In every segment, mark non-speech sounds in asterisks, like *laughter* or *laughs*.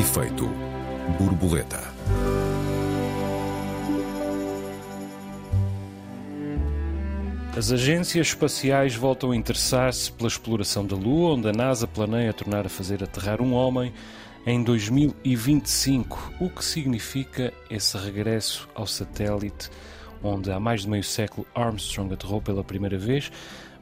Efeito borboleta. As agências espaciais voltam a interessar-se pela exploração da Lua, onde a NASA planeia tornar a fazer aterrar um homem em 2025, o que significa esse regresso ao satélite onde há mais de meio século Armstrong aterrou pela primeira vez.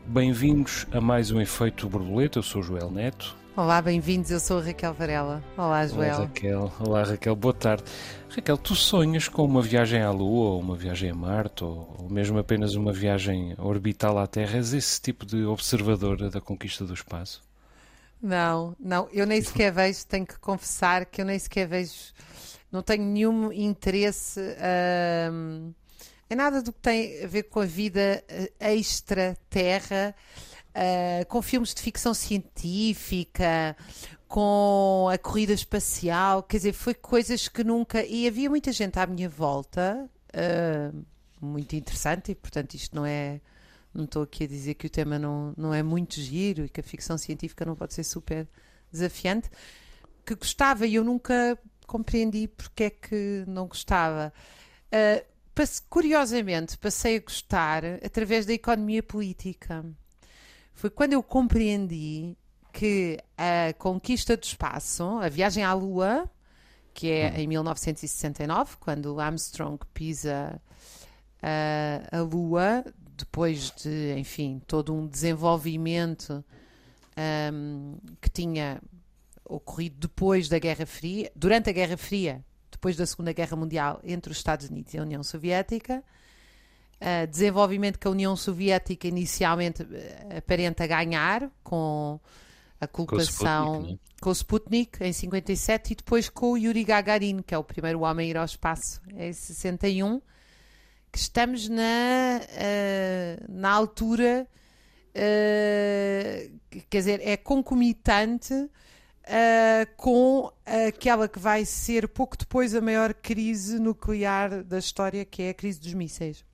Bem-vindos a mais um Efeito Borboleta, eu sou Joel Neto. Olá, bem-vindos, eu sou a Raquel Varela. Olá, Joel. Olá, Raquel. Olá, Raquel, boa tarde. Raquel, tu sonhas com uma viagem à Lua, ou uma viagem a Marte, ou, ou mesmo apenas uma viagem orbital à Terra? És esse tipo de observadora da conquista do espaço? Não, não, eu nem sequer vejo, tenho que confessar que eu nem sequer vejo, não tenho nenhum interesse hum, em nada do que tem a ver com a vida eh, extra-terra uh, com filmes de ficção científica, com a corrida espacial, quer dizer, foi coisas que nunca. E havia muita gente à minha volta, uh, muito interessante, e portanto isto não é. Não estou aqui a dizer que o tema não, não é muito giro e que a ficção científica não pode ser super desafiante, que gostava e eu nunca compreendi porque é que não gostava. Uh, curiosamente, passei a gostar através da economia política foi quando eu compreendi que a conquista do espaço, a viagem à Lua, que é hum. em 1969, quando Armstrong pisa a, a Lua, depois de, enfim, todo um desenvolvimento um, que tinha ocorrido depois da Guerra Fria, durante a Guerra Fria, depois da Segunda Guerra Mundial, entre os Estados Unidos e a União Soviética uh, desenvolvimento que a União Soviética inicialmente eh, aparenta ganhar com a colocação com, com o Sputnik em 57 e depois com o Yuri Gagarin, que é o primeiro homem a ir ao espaço em 61, que estamos na, uh, na altura, uh, quer dizer, é concomitante uh, com aquela que vai ser pouco depois a maior crise nuclear da história, que é a crise dos mísseis.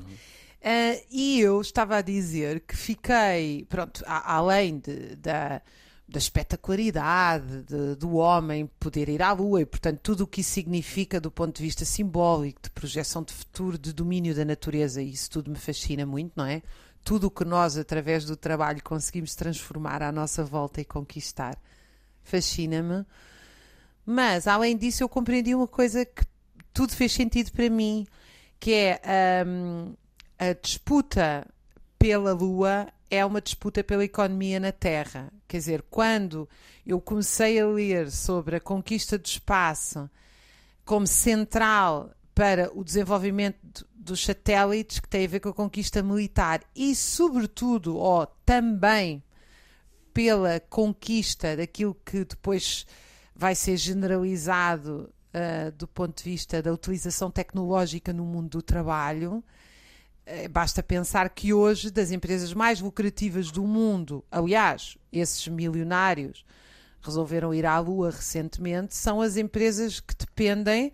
Uh, e eu estava a dizer que fiquei, pronto, a, além de, da, da espetacularidade de, do homem poder ir à Lua e, portanto, tudo o que isso significa do ponto de vista simbólico, de projeção de futuro, de domínio da natureza, isso tudo me fascina muito, não é? Tudo o que nós, através do trabalho, conseguimos transformar à nossa volta e conquistar, fascina-me. Mas, além disso, eu compreendi uma coisa que tudo fez sentido para mim que é um, a disputa pela Lua é uma disputa pela economia na Terra. Quer dizer, quando eu comecei a ler sobre a conquista do espaço como central para o desenvolvimento dos satélites, que tem a ver com a conquista militar e, sobretudo, ou também pela conquista daquilo que depois vai ser generalizado uh, do ponto de vista da utilização tecnológica no mundo do trabalho. Uh, basta pensar que hoje, das empresas mais lucrativas do mundo, aliás, esses milionários resolveram ir à Lua recentemente, são as empresas que dependem.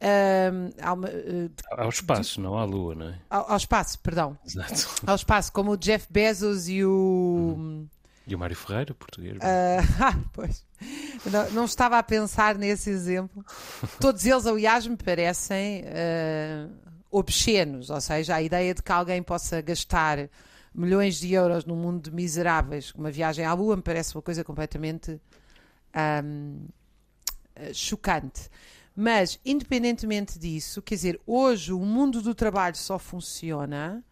Uh, ao espaço, de, não à Lua, não é? Ao, ao, espaço, perdão. Exato. Ao espaço, como o Jeff Bezos e o. Uhum. E o Mário Ferreira, português. Uh, *laughs* ah, pois. Não, não, estava a pensar nesse exemplo. Todos eles, aliás, me parecem uh, obscenos, ou seja, a ideia de que alguém possa gastar milhões de euros num mundo de miseráveis, uma viagem à Lua, me parece uma coisa completamente um, chocante. Mas, independentemente disso, quer dizer, hoje o mundo do trabalho só funciona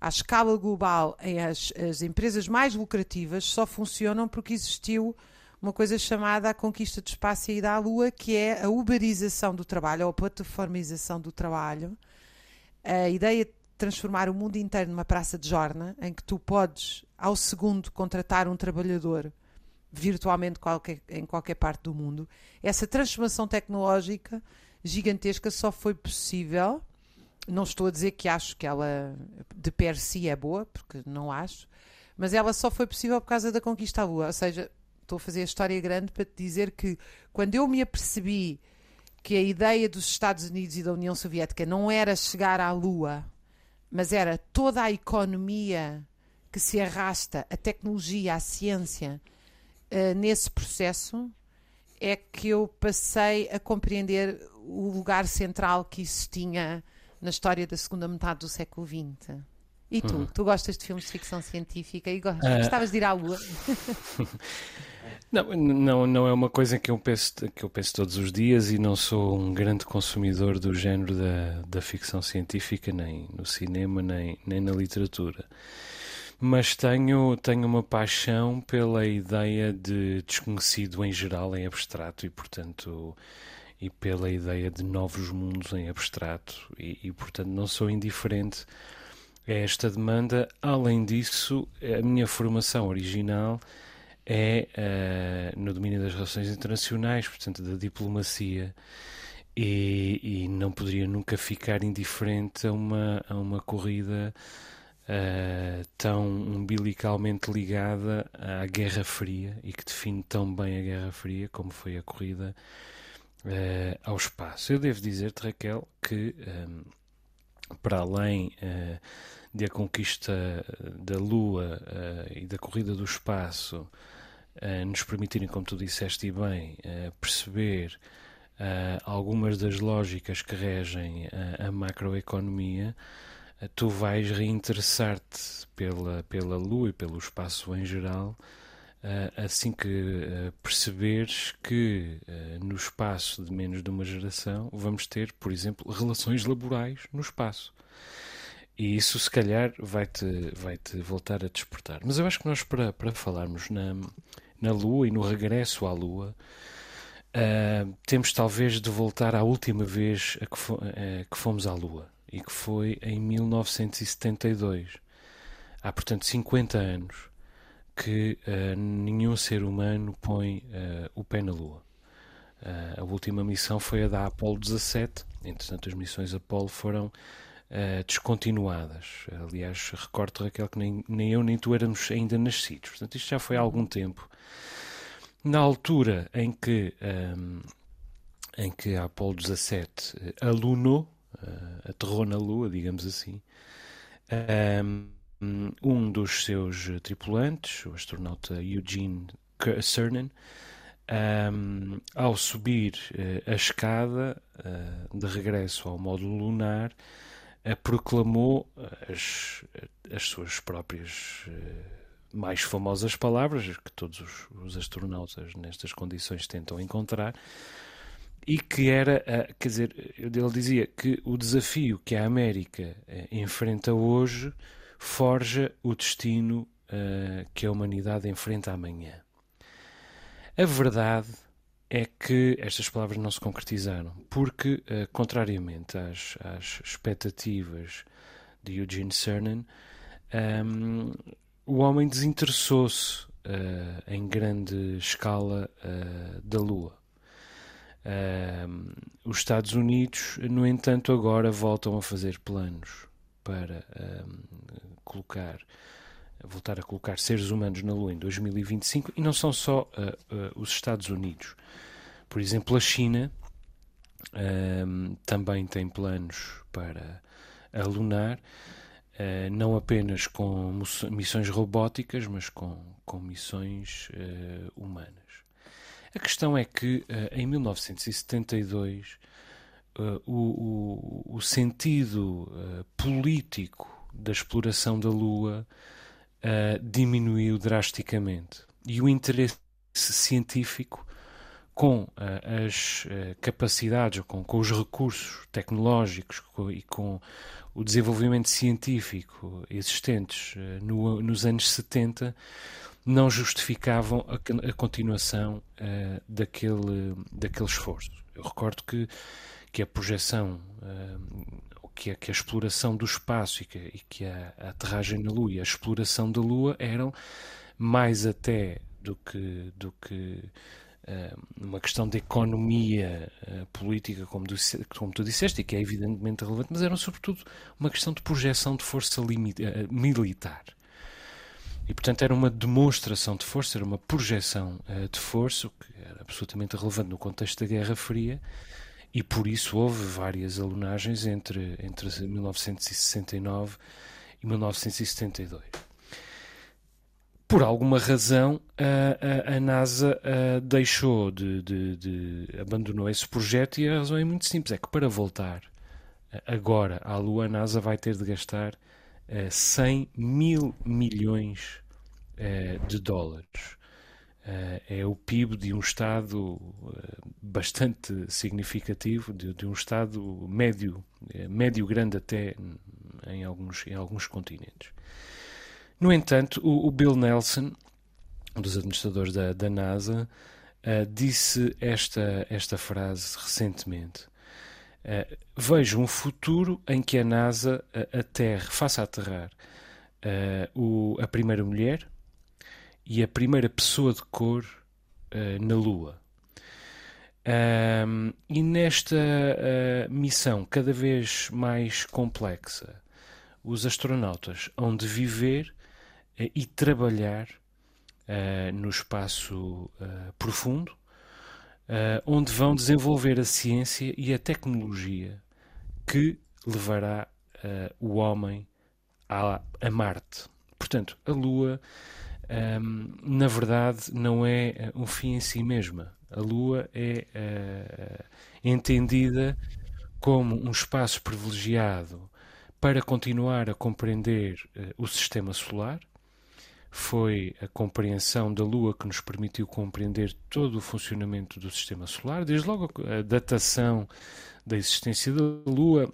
à escala global, as, as empresas mais lucrativas só funcionam porque existiu uma coisa chamada a conquista do espaço e ida à Lua, que é a uberização do trabalho, ou a plataformização do trabalho. A ideia de transformar o mundo inteiro numa praça de jorna, em que tu podes, ao segundo, contratar um trabalhador virtualmente qualquer, em qualquer parte do mundo. Essa transformação tecnológica gigantesca só foi possível não estou a dizer que acho que ela de per si é boa, porque não acho, mas ela só foi possível por causa da conquista à Lua. Ou seja, estou a fazer a história grande para te dizer que quando eu me apercebi que a ideia dos Estados Unidos e da União Soviética não era chegar à Lua, mas era toda a economia que se arrasta, a tecnologia, a ciência, uh, nesse processo, é que eu passei a compreender o lugar central que isso tinha na história da segunda metade do século XX. E tu? Uhum. Tu gostas de filmes de ficção científica e ah. gostavas uh... de ir à Lua? *laughs* Não, não, não é uma coisa que eu, penso, que eu penso todos os dias e não sou um grande consumidor do género da, da ficção científica, nem no cinema, nem, nem na literatura. Mas tenho, tenho uma paixão pela ideia de desconhecido em geral, em abstrato, e portanto e pela ideia de novos mundos em abstrato, e, e portanto não sou indiferente a esta demanda. Além disso, a minha formação original é uh, no domínio das relações internacionais, portanto, da diplomacia, e, e, não poderia nunca ficar indiferente a uma, a uma corrida uh, tão umbilicalmente ligada à Guerra Fria e que define tão bem a Guerra Fria como foi a corrida uh, ao espaço. Eu devo dizer-te, Raquel, que um, para além de a conquista da Lua e da corrida do espaço uh, nos permitirem, como tu disseste bem, uh, perceber uh, algumas das lógicas que regem a macroeconomia, tu vais reinteressar-te pela, pela Lua e pelo espaço em geral. Assim que perceberes que no espaço de menos de uma geração vamos ter, por exemplo, relações laborais no espaço. E isso, se calhar, vai-te vai -te voltar a despertar. Mas eu acho que nós, para, para falarmos na, na Lua e no regresso à Lua, uh, temos talvez de voltar à última vez a que, fo que, fomos à Lua, e que foi em 1972. Há, portanto, 50 anos que uh, nenhum ser humano põe o pé na Lua. a última missão foi a da Apollo 17, entretanto, as missões Apollo foram Uh, descontinuadas. Aliás, recordo, Raquel, que nem, nem eu nem tu éramos ainda nascidos. Portanto, isto já foi há algum tempo na altura em que, um, em que a Apolo 17 eh, alunou, uh, aterrou na Lua, digamos assim, um, um dos seus tripulantes, o astronauta Eugene Cernan, um, ao subir uh, a escada uh, de regresso ao módulo lunar, uh, proclamou as, as suas próprias mais famosas palavras que todos os, os astronautas nestas condições tentam encontrar e que era, quer dizer, ele dizia que o desafio que a América enfrenta hoje forja o destino uh, que a humanidade enfrenta amanhã. A verdade é que estas palavras não se concretizaram, porque, uh, contrariamente às, às expectativas de Eugene Cernan, um, o homem desinteressou-se uh, em grande escala uh, da Lua. Uh, os Estados Unidos, no entanto, agora voltam a fazer planos para colocar, voltar a colocar seres humanos na Lua em 2025 e não são só os Estados Unidos. Por exemplo, a China também tem planos para a lunar. Uh, não apenas com missões robóticas, mas com, com missões uh, humanas. A questão é que uh, em 1972 o, o, o, sentido político da exploração da Lua diminuiu drasticamente e o interesse científico com uh, as uh, capacidades, com, com os recursos tecnológicos com, e com o desenvolvimento científico existentes uh, no, nos anos 70 não justificavam a, a continuação daquele, daquele esforço. Eu recordo que, que a projeção, que a, que a exploração do espaço e que, e que a, aterragem na Lua e a exploração da Lua eram mais até do que, do que uh, uma questão de economia uh, política, como tu, como tu disseste, e que é evidentemente relevante, mas era sobretudo uma questão de projeção de força militar. E, portanto, era uma demonstração de força, era uma projeção de força, que era absolutamente relevante no contexto da Guerra Fria, e por isso houve várias alunagens entre, entre 1969 e 1972. por alguma razão, a, a, a NASA a, deixou de, de, de, abandonou esse projeto e a razão é muito simples: é que para voltar agora à Lua, a NASA vai ter de gastar 100 mil milhões de dólares. É o PIB de um Estado bastante significativo, de, de um Estado médio, médio grande até em alguns, em alguns continentes. No entanto, o, o Bill Nelson, um dos administradores da, da NASA, uh, disse esta, esta frase recentemente. Uh, vejo um futuro em que a NASA uh, aterre, faça aterrar o, a primeira mulher e a primeira pessoa de cor na Lua. Um, e nesta missão cada vez mais complexa, os astronautas hão de viver uh, e trabalhar uh, no espaço uh, profundo, onde vão desenvolver a ciência e a tecnologia que levará o homem a, a, Marte. Portanto, a Lua, um, na verdade, não é um fim em si mesma. A Lua é entendida como um espaço privilegiado para continuar a compreender uh, o sistema solar. Foi a compreensão da Lua que nos permitiu compreender todo o funcionamento do sistema solar, desde logo a datação da existência da Lua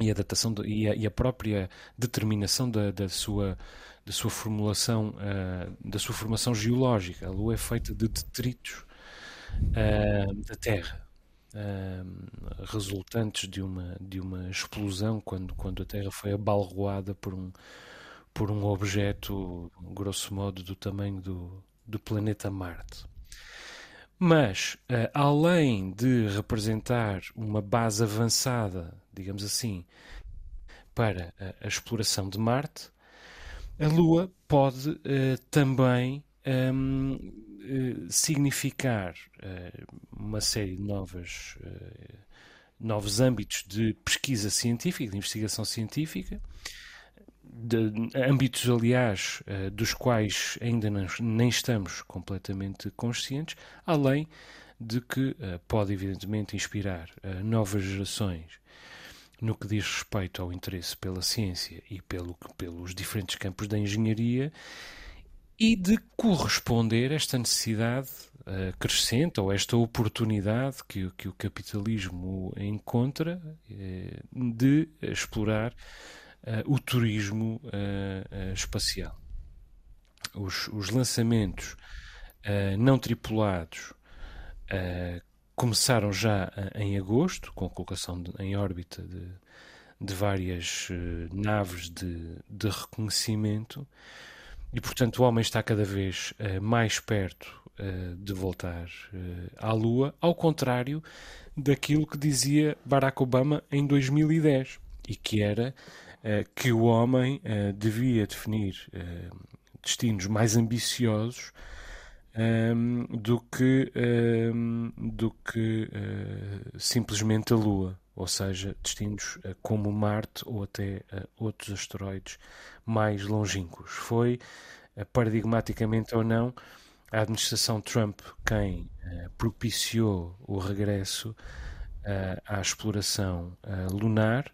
e a datação de, e, a, e, a, própria determinação da, da sua da sua formulação uh, da sua formação geológica. A Lua é feita de detritos uh, da Terra uh, resultantes de uma, de uma explosão quando, quando a Terra foi abalroada por um, por um objeto, grosso modo, do tamanho do, do planeta Marte. Mas, além de representar uma base avançada, digamos assim, para a exploração de Marte, a Lua pode uh, também um, eh, significar uh, uma série de novas, uh, novos âmbitos de pesquisa científica, de investigação científica, de, âmbitos, aliás, dos quais ainda não, nem estamos completamente conscientes, além de que pode, evidentemente, inspirar novas gerações no que diz respeito ao interesse pela ciência e pelo, pelos diferentes campos da engenharia e de corresponder a esta necessidade uh, crescente ou esta oportunidade que, que o capitalismo encontra uh, de explorar uh, o turismo espacial. Os, os lançamentos não tripulados começaram já em agosto, com a colocação de, em órbita de, de várias naves de, de reconhecimento. E, portanto, o homem está cada vez uh, mais perto uh, de voltar uh, à Lua, ao contrário daquilo que dizia Barack Obama em 2010, e que era que o homem devia definir destinos mais ambiciosos um, do que, um, do que simplesmente a Lua ou seja, destinos como Marte ou até outros asteroides mais longínquos. Foi, eh, paradigmaticamente ou não, a administração Trump quem uh, propiciou o regresso uh, à exploração uh, lunar,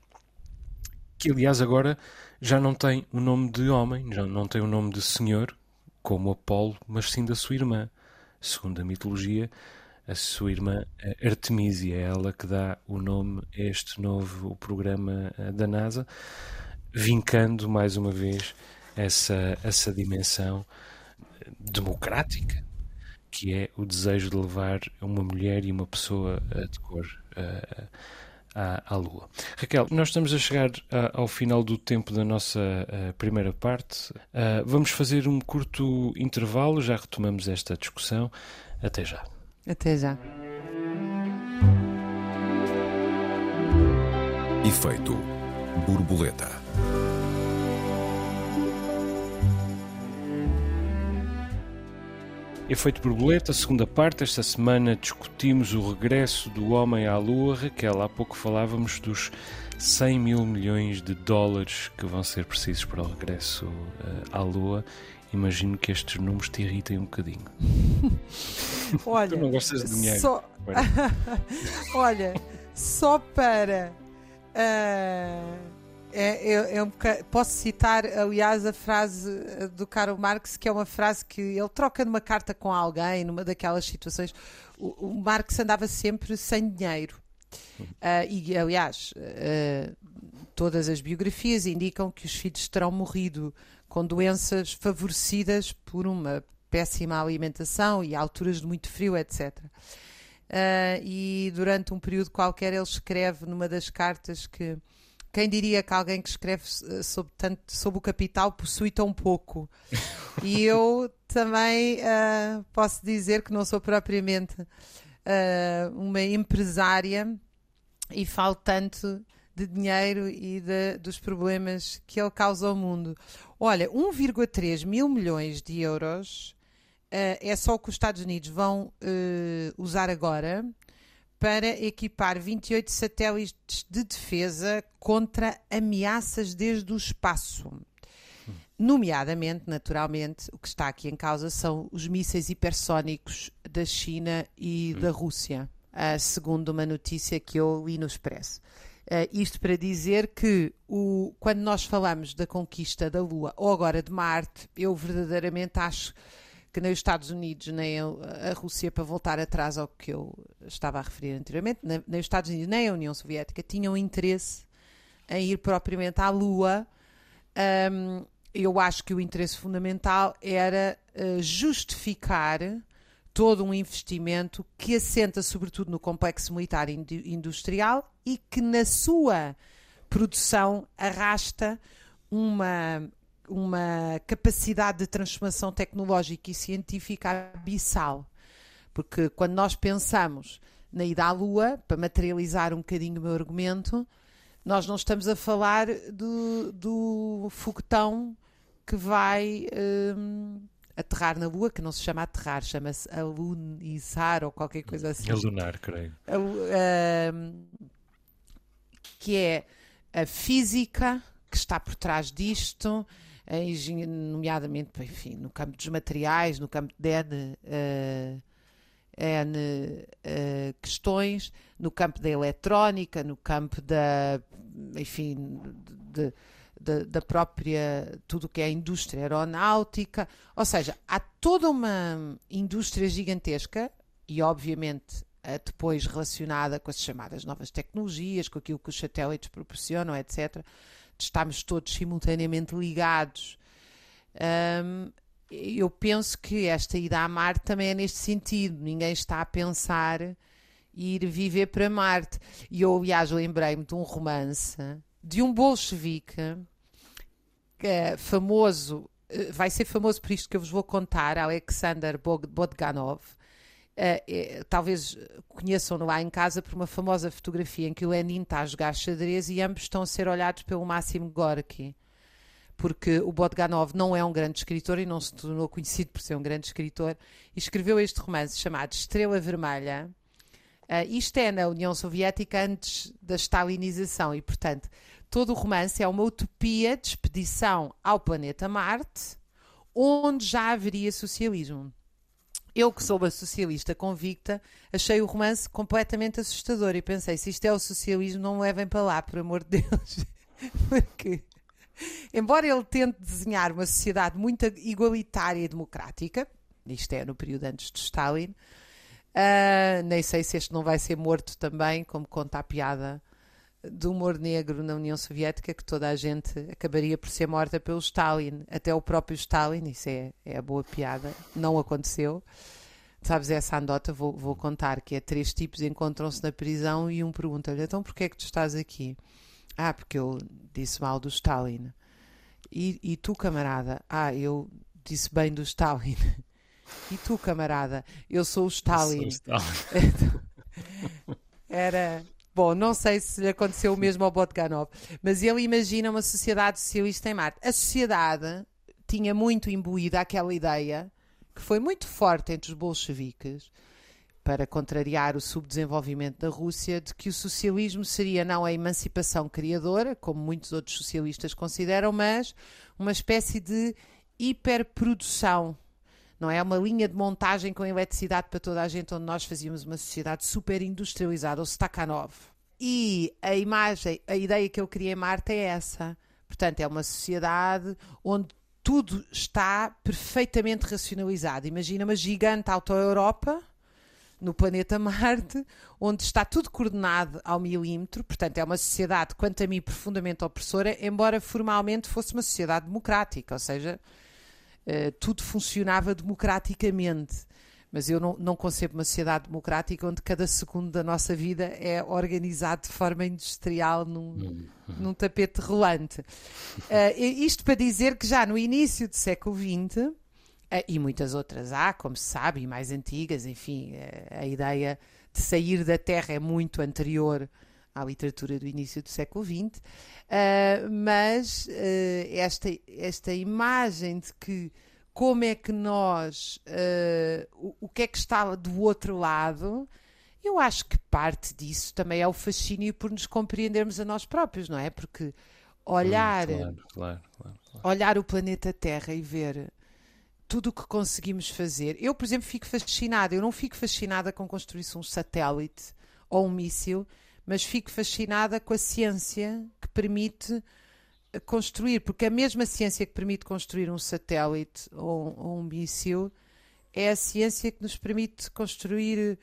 que aliás agora já não tem o nome de homem, já não tem o nome de senhor, como Apolo, mas sim da sua irmã. Segundo a mitologia, a sua irmã Artemisia, é ela que dá o nome a este novo programa da NASA vincando mais uma vez essa, essa dimensão democrática que é o desejo de levar uma mulher e uma pessoa eh, de cor à, à, Lua. Raquel, nós estamos a chegar a, ao final do tempo da nossa primeira parte. Uh, vamos fazer um curto intervalo, já retomamos esta discussão. Até já. Até já. Efeito borboleta. Efeito borboleta, segunda parte. Esta semana discutimos o regresso do homem à Lua. Raquel, há pouco falávamos dos 100 mil milhões de dólares que vão ser precisos para o regresso uh, à Lua. imagino que estes números te irritem um bocadinho. *laughs* Olha, tu não gostas de dinheiro. Só... *laughs* Olha, só para. Uh, é, é, é um posso citar, aliás, a frase eh, do Karl Marx, que é uma frase que ele troca numa carta com alguém, numa daquelas situações. O, o Marx andava sempre sem dinheiro. Uh, e, aliás, uh, todas as biografias indicam que os filhos terão morrido com doenças favorecidas por uma péssima alimentação e alturas de muito frio, etc. Uh, e durante um período qualquer ele escreve numa das cartas que quem diria que alguém que escreve eh, sobre, tanto, sobre o capital possui tão pouco? e *laughs* eu também uh, posso dizer que não sou propriamente uh, uma empresária e falo tanto de dinheiro e de, dos problemas que ele causa ao mundo. Olha, 1,3 mil milhões de euros uh, é só o que os Estados Unidos vão usar agora para equipar 28 satélites de defesa contra ameaças desde o espaço. Nomeadamente, naturalmente, o que está aqui em causa são os mísseis hipersónicos da China e da Rússia, segundo uma notícia que eu li no Expresso. Uh, isto para dizer que o, quando nós falamos da conquista da Lua ou agora de Marte, eu verdadeiramente acho que nem os Estados Unidos nem a Rússia, para voltar atrás ao que eu estava a referir anteriormente, nem os Estados Unidos nem a União Soviética tinham interesse em ir propriamente à Lua. Um, eu acho que o interesse fundamental era uh, justificar todo um investimento que assenta sobretudo no complexo militar industrial e que na sua produção arrasta uma uma capacidade de transformação tecnológica e científica abissal. Porque quando nós pensamos na ida à Lua, para materializar um bocadinho o meu argumento, nós não estamos a falar do, do foguetão que vai um, aterrar na Lua, que não se chama aterrar, chama-se alunizar ou qualquer coisa assim. Alunar, creio. Um, que é a física que está por trás disto, nomeadamente enfim, no campo dos materiais, no campo de N, uh, N uh, questões, no campo da eletrónica, no campo da, enfim, de, de, da própria, tudo o que é a indústria aeronáutica, ou seja, há toda uma indústria gigantesca e obviamente depois relacionada com as chamadas novas tecnologias, com aquilo que os satélites proporcionam, etc estamos todos simultaneamente ligados. Um, eu penso que esta ida a Marte também é neste sentido. Ninguém está a pensar ir viver para Marte. E eu, aliás, lembrei-me de um romance de um bolchevique é famoso, eh, vai ser famoso por isto que eu vos vou contar, Alexander Bodganov, Uh, talvez conheçam-no lá em casa por uma famosa fotografia em que o Lenin está a jogar xadrez e ambos estão a ser olhados pelo Máximo Gorky. Porque o Bodganov não é um grande escritor e não se tornou conhecido por ser um grande escritor, e escreveu este romance chamado Estrela Vermelha. Uh, isto é na União Soviética antes da stalinização, e portanto, todo o romance é uma utopia de expedição ao planeta Marte, onde já haveria socialismo. Eu, que sou uma socialista convicta, achei o romance completamente assustador e pensei: se isto é o socialismo, não me levem para lá, por amor de Deus. *laughs* Porque, embora ele tente desenhar uma sociedade muito igualitária e democrática, isto é no período antes de Stalin, uh, nem sei se este não vai ser morto também, como conta a piada do humor negro na União Soviética que toda a gente acabaria por ser morta pelo Stalin, até o próprio Stalin, isso é, é a boa piada, não aconteceu. Sabes essa andota, vou, vou contar, que é três tipos encontram-se na prisão e um pergunta-lhe, então porquê é que tu estás aqui? Ah, porque eu disse mal do Stalin. E, e tu, camarada? Ah, eu disse bem do Stalin. *laughs* E tu, camarada? Eu sou o Stalin. Sou o Stalin. *laughs* Era, Bom, não sei se lhe aconteceu o mesmo ao Botganov, mas ele imagina uma sociedade socialista em Marte. A sociedade tinha muito imbuída aquela ideia, que foi muito forte entre os bolcheviques, para contrariar o subdesenvolvimento da Rússia, de que o socialismo seria não a emancipação criadora, como muitos outros socialistas consideram, mas uma espécie de hiperprodução. Não é uma linha de montagem com eletricidade para toda a gente, onde nós fazíamos uma sociedade super industrializada, o Stakhanov. E a imagem, a ideia que eu queria em Marte é essa. Portanto, é uma sociedade onde tudo está perfeitamente racionalizado. Imagina uma gigante auto-Europa no planeta Marte, onde está tudo coordenado ao milímetro, portanto, é uma sociedade, quanto a mim, profundamente opressora, embora formalmente fosse uma sociedade democrática, ou seja, uh, tudo funcionava democraticamente. Mas eu não, não concebo uma sociedade democrática onde cada segundo da nossa vida é organizado de forma industrial num, uhum. num tapete rolante. Uh, isto para dizer que já no início do século XX Uh, e muitas outras há, como se sabe, e mais antigas, enfim, a ideia de sair da Terra é muito anterior à literatura do início do século XX, uh, eh, mas esta, esta imagem de que como é que nós, o, o que é que está do outro lado, eu acho que parte disso também é o fascínio por nos compreendermos a nós próprios, não é? Porque olhar, hum, claro, claro, claro, olhar o planeta Terra e ver tudo o que conseguimos fazer. Eu, por exemplo, fico fascinada. Eu não fico fascinada com construir um satélite ou um míssil, mas fico fascinada com a ciência que permite eh, construir, porque a mesma ciência que permite construir um satélite ou, ou um míssil é a ciência que nos permite construir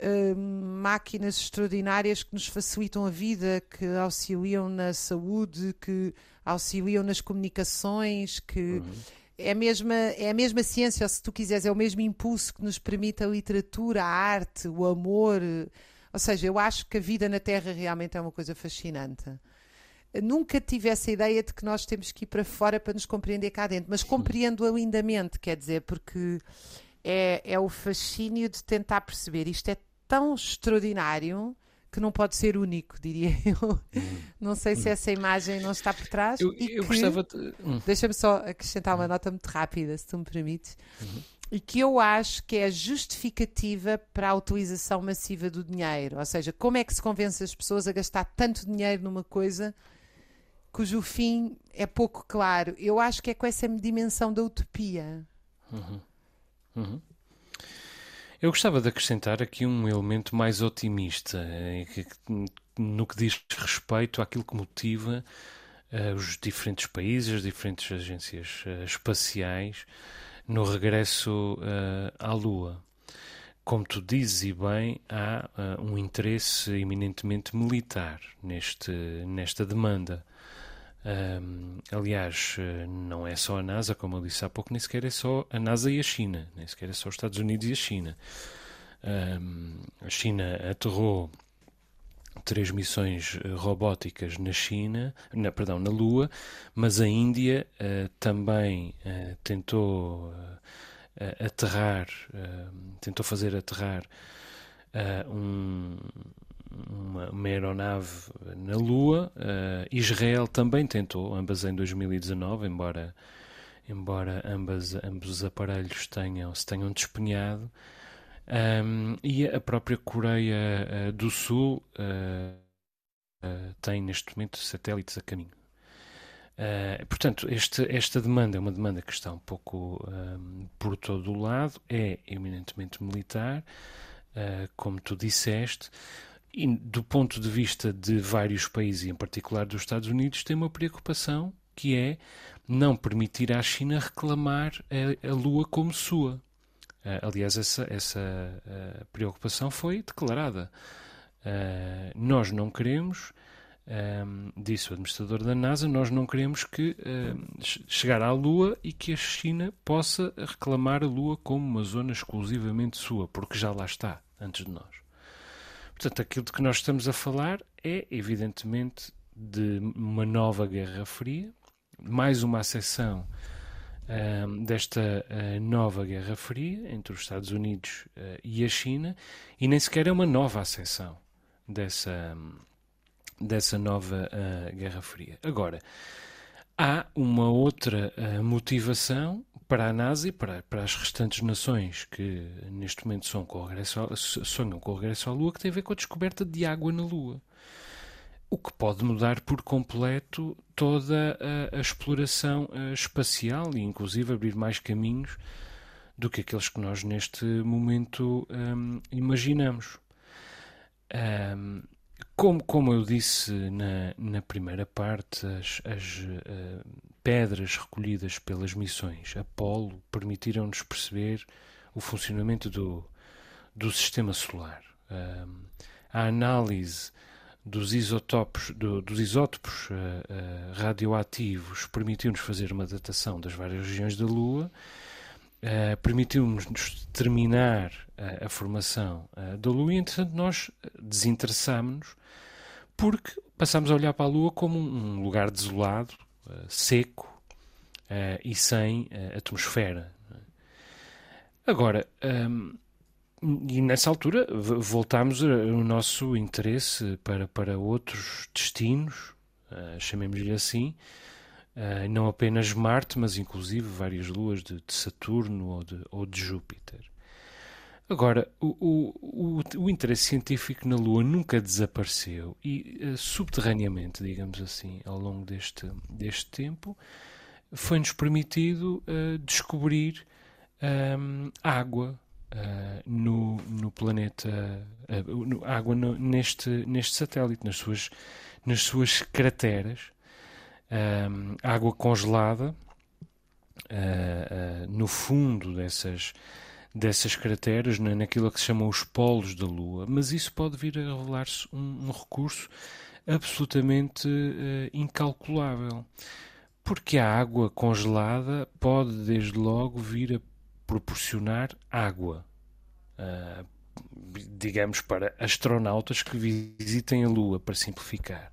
uh, máquinas extraordinárias que nos facilitam a vida, que auxiliam na saúde, que auxiliam nas comunicações, que uhum é a, mesma, é a mesma ciência, ou se tu quiseres, é o mesmo impulso que nos permite a literatura, a arte, o amor. Ou seja, eu acho que a vida na Terra realmente é uma coisa fascinante. Nunca tive essa ideia de que nós temos que ir para fora para nos compreender cá dentro, mas compreendo-a lindamente, quer dizer, porque é, é o fascínio de tentar perceber isto é tão extraordinário que não pode ser único, diria *laughs* eu. Uhum. Não sei se essa imagem não está por trás. Eu, eu gostava de... Hum. Deixa-me só acrescentar uma nota muito rápida, se tu me permites. Uhum. E que eu acho que é justificativa para a utilização massiva do dinheiro. Ou seja, como é que se convence as pessoas a gastar tanto dinheiro numa coisa cujo fim é pouco claro? Eu acho que é com essa dimensão da utopia. Uhum. Uhum. Eu gostava de acrescentar aqui um elemento mais otimista eh, no que diz respeito àquilo que motiva uh, os diferentes países, as diferentes agências uh, espaciais no regresso uh, à Lua. Como tu dizes e bem, há um interesse eminentemente militar neste, nesta demanda. Um, aliás, não é só a NASA, como eu disse há pouco, nem sequer é só a NASA e a China, nem sequer é só os Estados Unidos e a China. Um, a China aterrou três missões eh, robóticas na China, na, perdão, na Lua, mas a Índia uh, também uh, tentou uh, aterrar, tentou fazer aterrar um, uma, uma, aeronave na Lua. Israel também tentou, ambas em 2019, embora, embora ambas, ambos os aparelhos tenham, se tenham despenhado. Um, e a própria Coreia uh, do Sul uh, tem neste momento satélites a caminho. portanto, este, esta demanda é uma demanda que está um pouco um, por todo o lado, é eminentemente militar, como tu disseste, e do ponto de vista de vários países, e em particular dos Estados Unidos, tem uma preocupação que é não permitir à China reclamar a, a Lua como sua. Uh, aliás, essa, essa uh, preocupação foi declarada. Uh, nós não queremos, disse o administrador da NASA, nós não queremos que chegar à Lua e que a China possa reclamar a Lua como uma zona exclusivamente sua, porque já lá está, antes de nós. Portanto, aquilo de que nós estamos a falar é, evidentemente, de uma nova Guerra Fria, mais uma acessão um, desta uh, nova Guerra Fria entre os Estados Unidos uh, e a China, e nem sequer é uma nova acessão dessa, dessa nova uh, Guerra Fria. Agora, há uma outra motivação para a NASA e para, para as restantes nações que neste momento são com regresso, sonham com o regresso à Lua, que tem a ver com a descoberta de água na Lua. O que pode mudar por completo toda a, a exploração uh, espacial e, inclusive, abrir mais caminhos do que aqueles que nós neste momento um, imaginamos. Um, como, como eu disse na, na primeira parte, as, as uh, pedras recolhidas pelas missões Apolo permitiram-nos perceber o funcionamento do, do sistema solar. Um, a análise dos isótopos, do, dos isótopos uh, uh, radioativos permitiu-nos fazer uma datação das várias regiões da Lua, uh, permitiu-nos determinar a formação da Lua e, entretanto, nós desinteressámos-nos porque passámos a olhar para a Lua como um lugar desolado, seco e sem atmosfera. Agora, um, e nessa altura voltámos o nosso interesse para, para outros destinos, uh, chamemos-lhe assim, uh, não apenas Marte, mas inclusive várias luas de, de Saturno ou de, ou de Júpiter. Agora, o, o, o, interesse científico na Lua nunca desapareceu e, uh, subterraneamente, digamos assim, ao longo deste, deste tempo, foi-nos permitido descobrir um, água uh, no, no planeta, uh, no, água no, neste, neste satélite, nas suas, nas suas crateras, água congelada uh, no fundo dessas, dessas crateras, na, naquilo que se chamam os polos da Lua, mas isso pode vir a revelar-se um, um, recurso absolutamente incalculável. Porque a água congelada pode desde logo vir a proporcionar água, uh, digamos, para astronautas que visitem a Lua, para simplificar.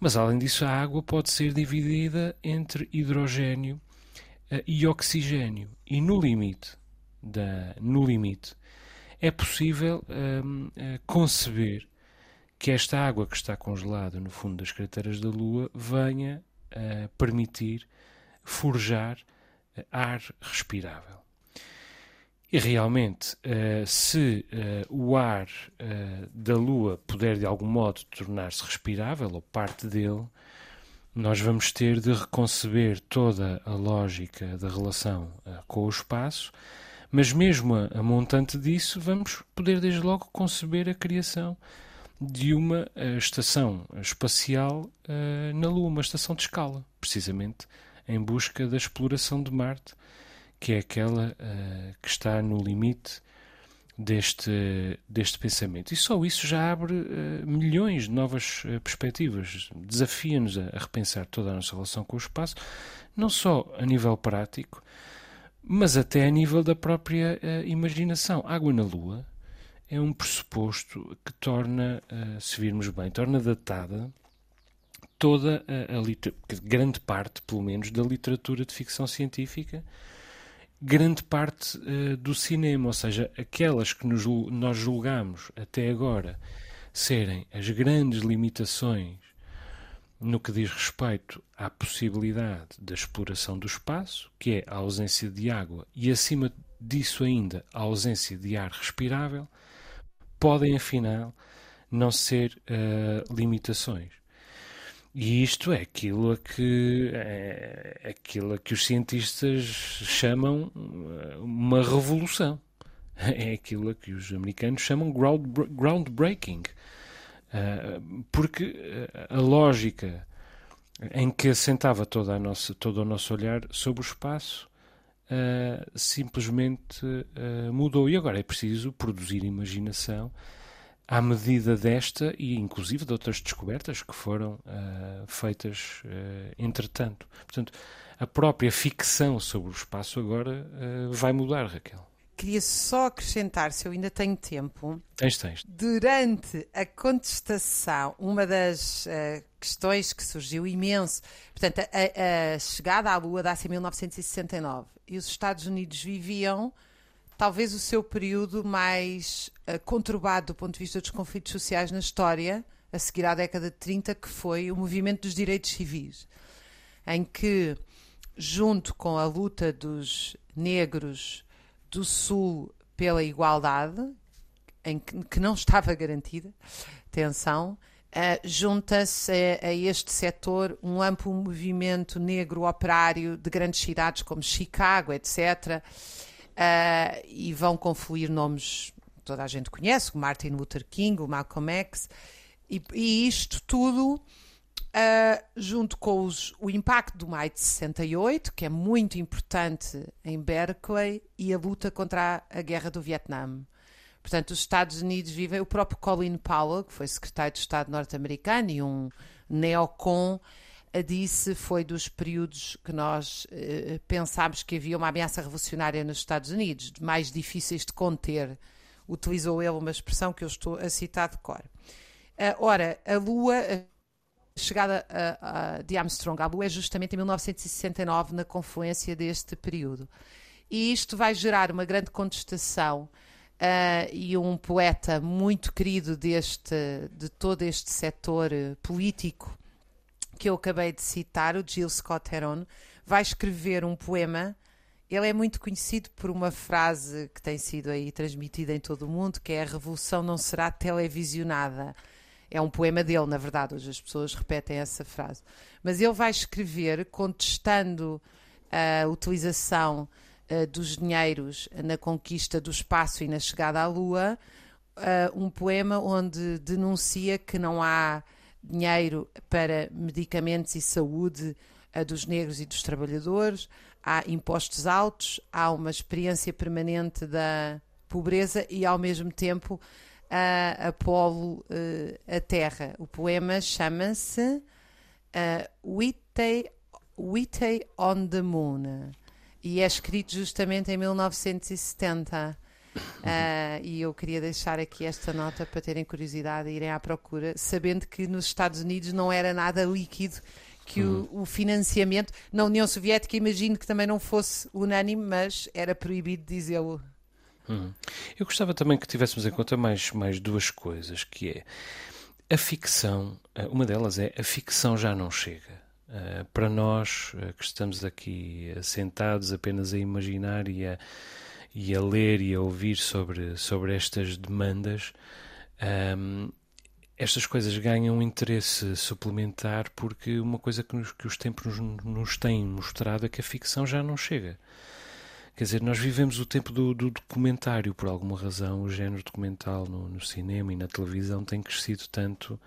Mas além disso, a água pode ser dividida entre hidrogênio uh, e oxigênio. E no limite, da, no limite é possível uh, conceber que esta água que está congelada no fundo das crateras da Lua venha a permitir forjar ar respirável. E realmente, uh, se uh, o ar uh, da Lua puder de algum modo tornar-se respirável, ou parte dele, nós vamos ter de reconceber toda a lógica da relação com o espaço, mas mesmo a, montante disso, vamos poder desde logo conceber a criação de uma estação espacial na Lua, uma estação de escala, precisamente em busca da exploração de Marte que é aquela uh, que está no limite deste, deste pensamento. E só isso já abre uh, milhões de novas uh, perspectivas, desafia-nos a, a, repensar toda a nossa relação com o espaço, não só a nível prático, mas até a nível da própria imaginação. Água na Lua é um pressuposto que torna, se virmos bem, torna datada toda a, a grande parte, pelo menos, da literatura de ficção científica grande parte uh, do cinema, ou seja, aquelas que nos, nós julgamos até agora serem as grandes limitações no que diz respeito à possibilidade da exploração do espaço, que é a ausência de água e, acima disso ainda, a ausência de ar respirável, podem afinal não ser uh, limitações. E isto é aquilo a que, é, aquilo a que os cientistas chamam eh, uma revolução. *laughs* É aquilo a que os americanos chamam ground, groundbreaking. Uh, porque eh, a lógica em que assentava toda a nossa, todo o nosso olhar sobre o espaço simplesmente mudou. E agora é preciso produzir imaginação à medida desta e inclusive de outras descobertas que foram uh, feitas uh, entretanto. Portanto, a própria ficção sobre o espaço agora uh, vai mudar, Raquel. Queria só acrescentar, se eu ainda tenho tempo. Tens, tens. Durante a contestação, uma das questões que surgiu imenso, portanto, a, a chegada à Lua dá-se em 1969 e os Estados Unidos viviam talvez o seu período mais uh, conturbado do ponto de vista dos conflitos sociais na história, a seguir à década de 30, que foi o movimento dos direitos civis, em que, junto com a luta dos negros do Sul pela igualdade, em que, que não estava garantida, atenção, Uh, junta-se a, a, este setor um amplo movimento negro operário de grandes cidades como Chicago, etc. Uh, e vão confluir nomes toda a gente conhece, o Martin Luther King, o Malcolm X, e, e isto tudo Uh, junto com os, o impacto do maio de 68, que é muito importante em Berkeley, e a luta contra a, a guerra do Vietnã. Portanto, os Estados Unidos vivem. O próprio Colin Powell, que foi secretário de Estado norte-americano e um neocon, disse foi dos períodos que nós uh, pensámos que havia uma ameaça revolucionária nos Estados Unidos, mais difíceis de conter. Utilizou ele uma expressão que eu estou a citar de cor. Uh, ora, a Lua chegada a, a, de Armstrong à Lua é justamente em 1969, na confluência deste período. E isto vai gerar uma grande contestação uh, e um poeta muito querido deste, de todo este setor político que eu acabei de citar, o Jill Scott Heron, vai escrever um poema. Ele é muito conhecido por uma frase que tem sido aí transmitida em todo o mundo, que é a revolução não será televisionada é um poema dele, na verdade, hoje as pessoas repetem essa frase. Mas ele vai escrever contestando a utilização uh, dos dinheiros na conquista do espaço e na chegada à Lua, uh, um poema onde denuncia que não há dinheiro para medicamentos e saúde dos negros e dos trabalhadores, há impostos altos, há uma experiência permanente da pobreza e, ao mesmo tempo, a Apolo uh, a Terra. O poema chama-se uh, Whitey, Whitey on the Moon e é escrito justamente em 1970. Uh, e eu queria deixar aqui esta nota para terem curiosidade e irem à procura, sabendo que nos Estados Unidos não era nada líquido, que uhum. o, o, financiamento na União Soviética, imagino que também não fosse unânime, mas era proibido dizê-lo. Hum. Eu gostava também que tivéssemos em conta mais, mais duas coisas, que é a ficção, eh, uma delas é a ficção já não chega. Uh, para nós uh, que estamos aqui sentados apenas a imaginar e a, e a ler e a ouvir sobre, sobre estas demandas, um, estas coisas ganham um interesse suplementar porque uma coisa que, nos, que os tempos nos, nos têm mostrado é que a ficção já não chega. Quer dizer, nós vivemos o tempo do, do documentário, por alguma razão, o género documental no, no cinema e na televisão tem crescido tanto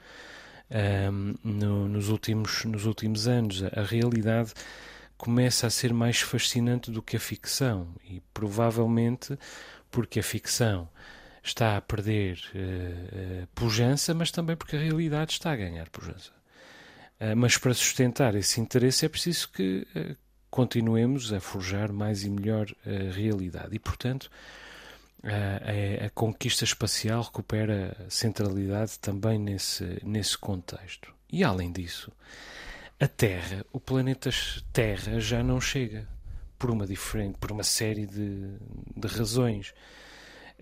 um, no, nos, últimos, nos últimos anos. A realidade começa a ser mais fascinante do que a ficção e provavelmente porque a ficção está a perder uh, uh, pujança, mas também porque a realidade está a ganhar pujança. Uh, mas para sustentar esse interesse é preciso que, continuemos a forjar mais e melhor realidade. E, portanto, a, a conquista espacial recupera centralidade também nesse, nesse contexto. E, além disso, a Terra, o planeta Terra já não chega por uma diferente, por uma série de, de razões.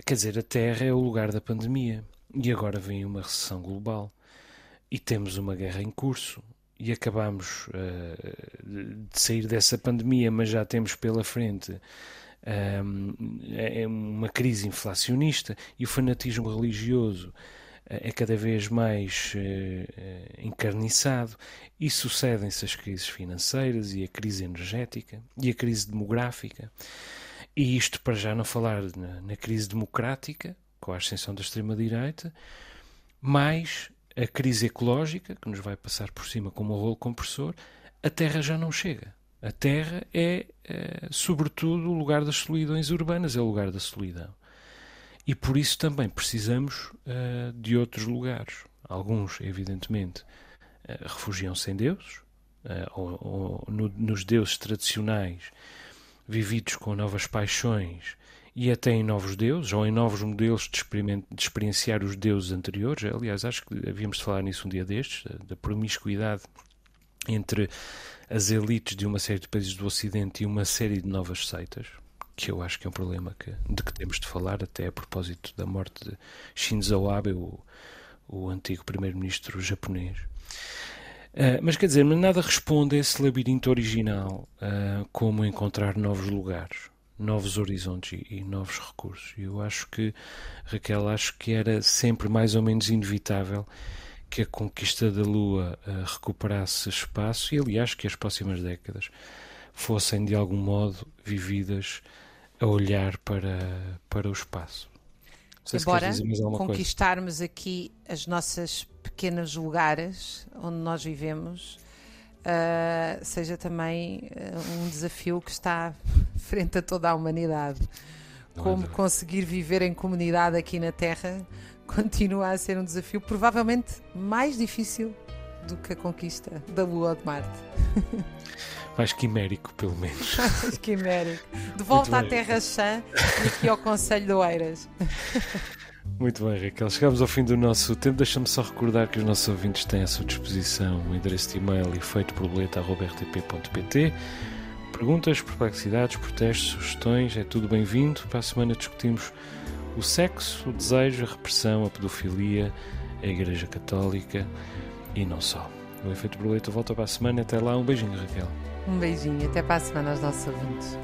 Quer dizer, a Terra é o lugar da pandemia e agora vem uma recessão global e temos uma guerra em curso e acabamos uh, de sair dessa pandemia, mas já temos pela frente uh, uma crise inflacionista e o fanatismo religioso é cada vez mais encarniçado e sucedem-se as crises financeiras e a crise energética e a crise demográfica. E isto para já não falar na, na crise democrática, com a ascensão da extrema-direita, mais a crise ecológica, que nos vai passar por cima como um rolo compressor, a Terra já não chega. A Terra é, é, sobretudo, o lugar das solidões urbanas, é o lugar da solidão. E por isso também precisamos uh, de outros lugares. Alguns, evidentemente, uh, refugiam-se em deuses, uh, ou, ou no, nos deuses tradicionais, vividos com novas paixões e até em novos deuses, ou em novos modelos de, de experienciar os deuses anteriores. Aliás, acho que havíamos de falar nisso um dia destes, da promiscuidade entre as elites de uma série de países do Ocidente e uma série de novas seitas, que eu acho que é um problema que, de que temos de falar, até a propósito da morte de Shinzo Abe, o, o antigo primeiro-ministro japonês. Uh, mas quer dizer, nada responde a esse labirinto original, uh, como encontrar novos lugares novos horizontes e, e, novos recursos. E eu acho que, Raquel, acho que era sempre mais ou menos inevitável que a conquista da Lua uh, recuperasse espaço e, aliás, que as próximas décadas fossem de algum modo vividas a olhar para, para o espaço. Se Embora conquistarmos coisa. aqui as nossas pequenos lugares onde nós vivemos, uh, seja também uh, um desafio que está *laughs* frente a toda a humanidade. Não Como é conseguir viver em comunidade aqui na Terra *laughs* continua a ser um desafio provavelmente mais difícil do que a conquista da Lua ou de Marte. *laughs* Mais quimérico, pelo menos. *laughs* Mais quimérico. De volta à Terra Chã e aqui ao Conselho de Oeiras. *laughs* Muito bem, Raquel. Chegamos ao fim do nosso tempo. Deixa-me só recordar que os nossos ouvintes têm à sua disposição o endereço de e-mail efeitoborboleta.rtp.pt Perguntas, perplexidades, protestos, sugestões, é tudo bem-vindo. Para a semana discutimos o sexo, o desejo, a repressão, a pedofilia, a Igreja Católica e não só. O Efeito Borboleta volta para a semana. Até lá, um beijinho, Raquel. Um beijinho, até para a semana aos nossos ouvintes.